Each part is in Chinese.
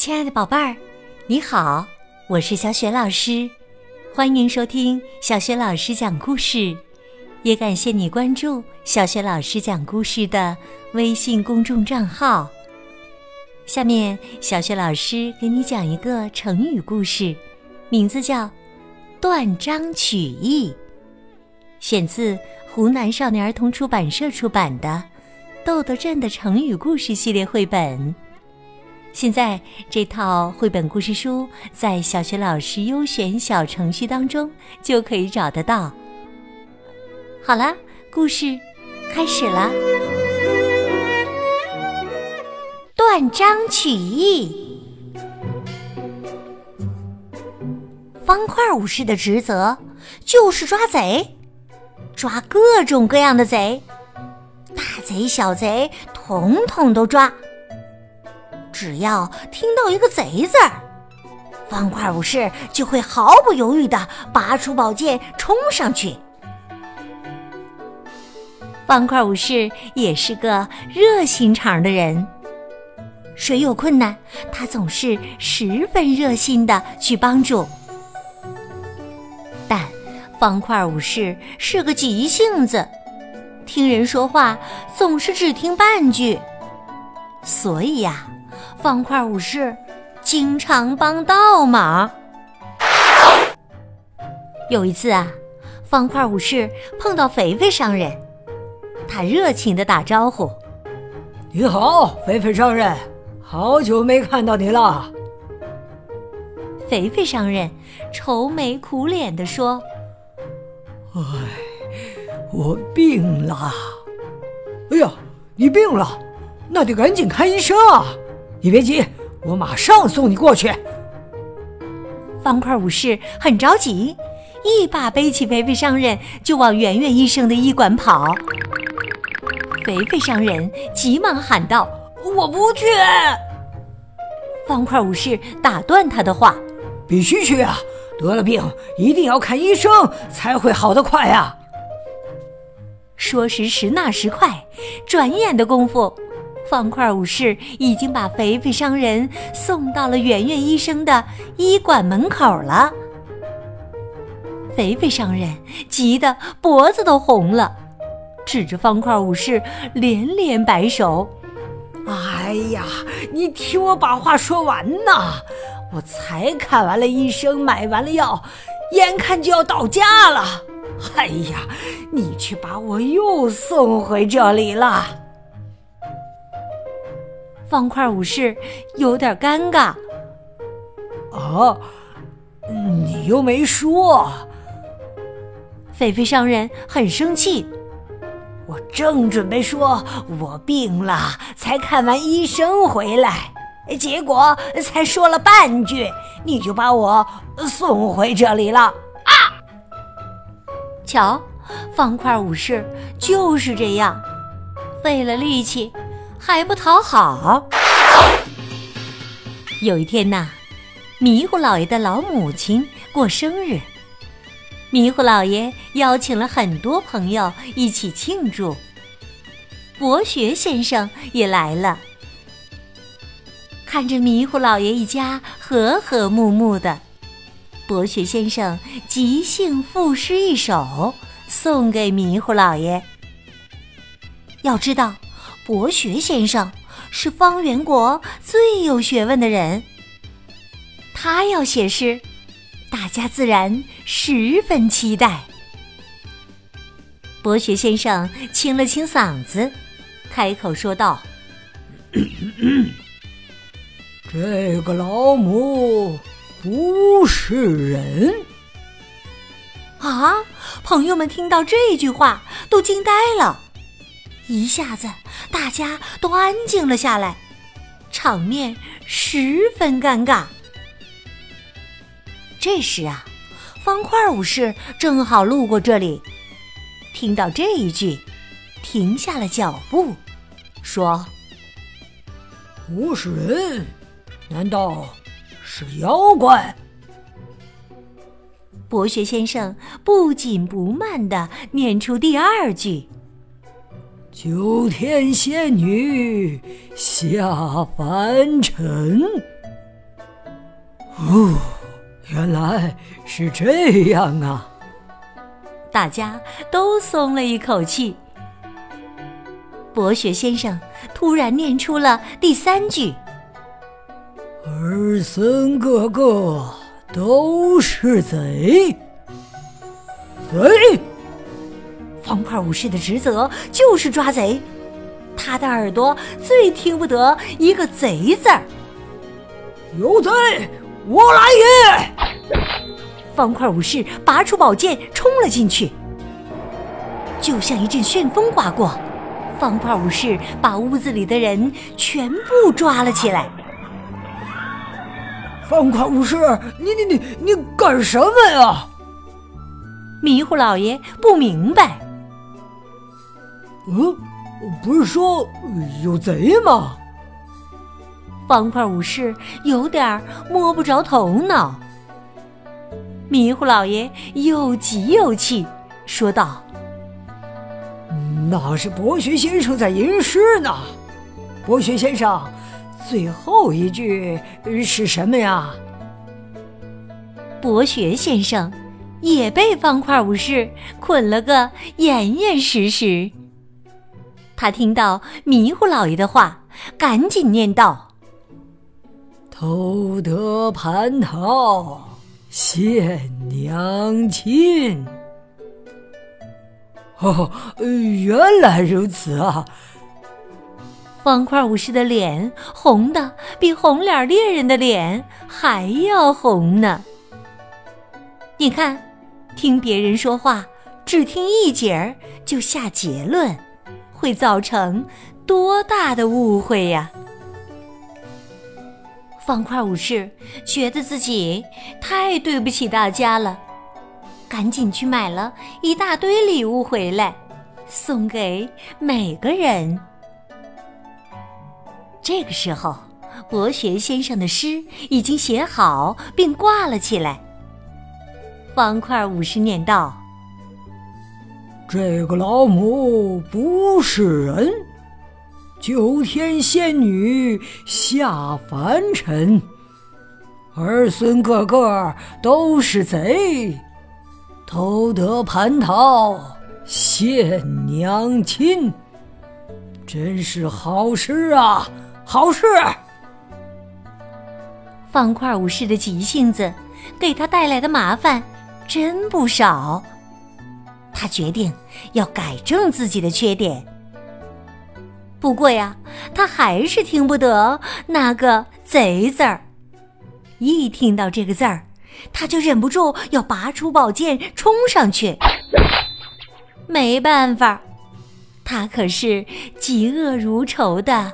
亲爱的宝贝儿，你好，我是小雪老师，欢迎收听小雪老师讲故事，也感谢你关注小雪老师讲故事的微信公众账号。下面，小雪老师给你讲一个成语故事，名字叫《断章取义》，选自湖南少年儿童出版社出版的《豆豆镇的成语故事》系列绘本。现在这套绘本故事书在小学老师优选小程序当中就可以找得到。好了，故事开始了。断章取义，方块武士的职责就是抓贼，抓各种各样的贼，大贼小贼统统都抓。只要听到一个“贼”字儿，方块武士就会毫不犹豫地拔出宝剑冲上去。方块武士也是个热心肠的人，谁有困难，他总是十分热心的去帮助。但方块武士是个急性子，听人说话总是只听半句，所以呀。方块武士经常帮倒忙。有一次啊，方块武士碰到肥肥商人，他热情的打招呼：“你好，肥肥商人，好久没看到你了。”肥肥商人愁眉苦脸的说：“哎，我病了。哎呀，你病了，那得赶紧看医生啊！”你别急，我马上送你过去。方块武士很着急，一把背起肥肥商人就往圆圆医生的医馆跑。肥肥商人急忙喊道：“我不去！”方块武士打断他的话：“必须去啊！得了病一定要看医生才会好得快呀！”说时迟，那时快，转眼的功夫。方块武士已经把肥肥商人送到了圆圆医生的医馆门口了。肥肥商人急得脖子都红了，指着方块武士连连摆手：“哎呀，你听我把话说完呐！我才看完了医生，买完了药，眼看就要到家了。哎呀，你却把我又送回这里了。”方块武士有点尴尬。啊，你又没说。菲菲商人很生气。我正准备说我病了，才看完医生回来，结果才说了半句，你就把我送回这里了。啊！瞧，方块武士就是这样，费了力气。还不讨好。有一天呐，迷糊老爷的老母亲过生日，迷糊老爷邀请了很多朋友一起庆祝。博学先生也来了，看着迷糊老爷一家和和睦睦的，博学先生即兴赋诗一首，送给迷糊老爷。要知道。博学先生是方圆国最有学问的人，他要写诗，大家自然十分期待。博学先生清了清嗓子，开口说道：“这个老母不是人。”啊！朋友们听到这句话都惊呆了。一下子，大家都安静了下来，场面十分尴尬。这时啊，方块武士正好路过这里，听到这一句，停下了脚步，说：“不是人，难道是妖怪？”博学先生不紧不慢的念出第二句。九天仙女下凡尘，哦，原来是这样啊！大家都松了一口气。博学先生突然念出了第三句：“儿孙个个都是贼。”贼！方块武士的职责就是抓贼，他的耳朵最听不得一个“贼”字儿。有贼，我来也！方块武士拔出宝剑冲了进去，就像一阵旋风刮过。方块武士把屋子里的人全部抓了起来。方块武士，你你你你干什么呀？迷糊老爷不明白。嗯，不是说有贼吗？方块武士有点摸不着头脑。迷糊老爷又急又气，说道。那是博学先生在吟诗呢。博学先生，最后一句是什么呀？博学先生也被方块武士捆了个严严实实。他听到迷糊老爷的话，赶紧念道：“偷得蟠桃献娘亲。”哦，原来如此啊！方块武士的脸红的比红脸猎人的脸还要红呢。你看，听别人说话，只听一节儿就下结论，会造成多大的误会呀！方块武士觉得自己太对不起大家了。赶紧去买了一大堆礼物回来，送给每个人。这个时候，博学先生的诗已经写好并挂了起来。方块武士念道：“这个老母不是人，九天仙女下凡尘，儿孙个个都是贼。”偷得蟠桃献娘亲，真是好事啊！好事！方块武士的急性子给他带来的麻烦真不少，他决定要改正自己的缺点。不过呀，他还是听不得那个“贼”字儿，一听到这个字儿。他就忍不住要拔出宝剑冲上去，没办法，他可是嫉恶如仇的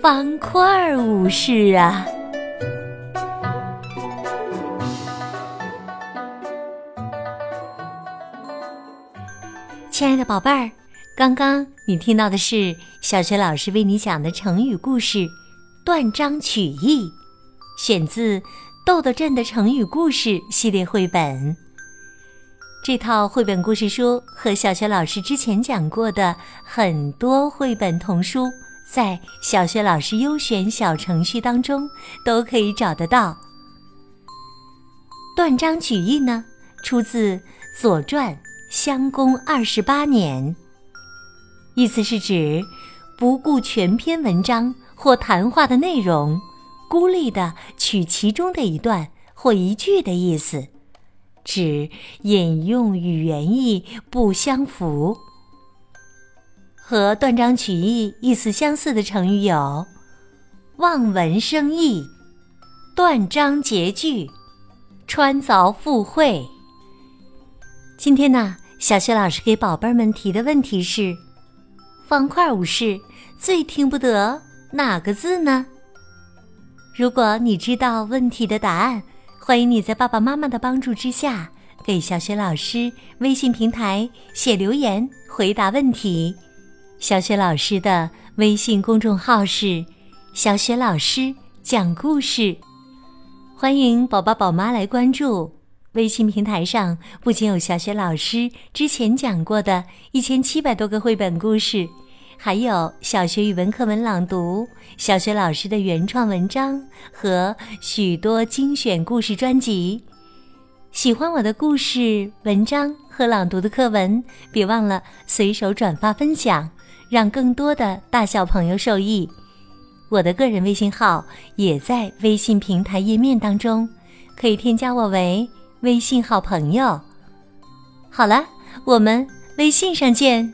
方块武士啊！亲爱的宝贝儿，刚刚你听到的是小学老师为你讲的成语故事《断章取义》，选自。豆豆镇的成语故事系列绘本，这套绘本故事书和小学老师之前讲过的很多绘本童书，在小学老师优选小程序当中都可以找得到。断章取义呢，出自《左传》襄公二十八年，意思是指不顾全篇文章或谈话的内容。孤立的取其中的一段或一句的意思，指引用与原意不相符。和断章取义意思相似的成语有“望文生义”“断章截句”“穿凿附会”。今天呢，小学老师给宝贝们提的问题是：方块武士最听不得哪个字呢？如果你知道问题的答案，欢迎你在爸爸妈妈的帮助之下，给小雪老师微信平台写留言回答问题。小雪老师的微信公众号是“小雪老师讲故事”，欢迎宝宝宝妈来关注。微信平台上不仅有小学老师之前讲过的一千七百多个绘本故事。还有小学语文课文朗读、小学老师的原创文章和许多精选故事专辑。喜欢我的故事、文章和朗读的课文，别忘了随手转发分享，让更多的大小朋友受益。我的个人微信号也在微信平台页面当中，可以添加我为微信好朋友。好了，我们微信上见。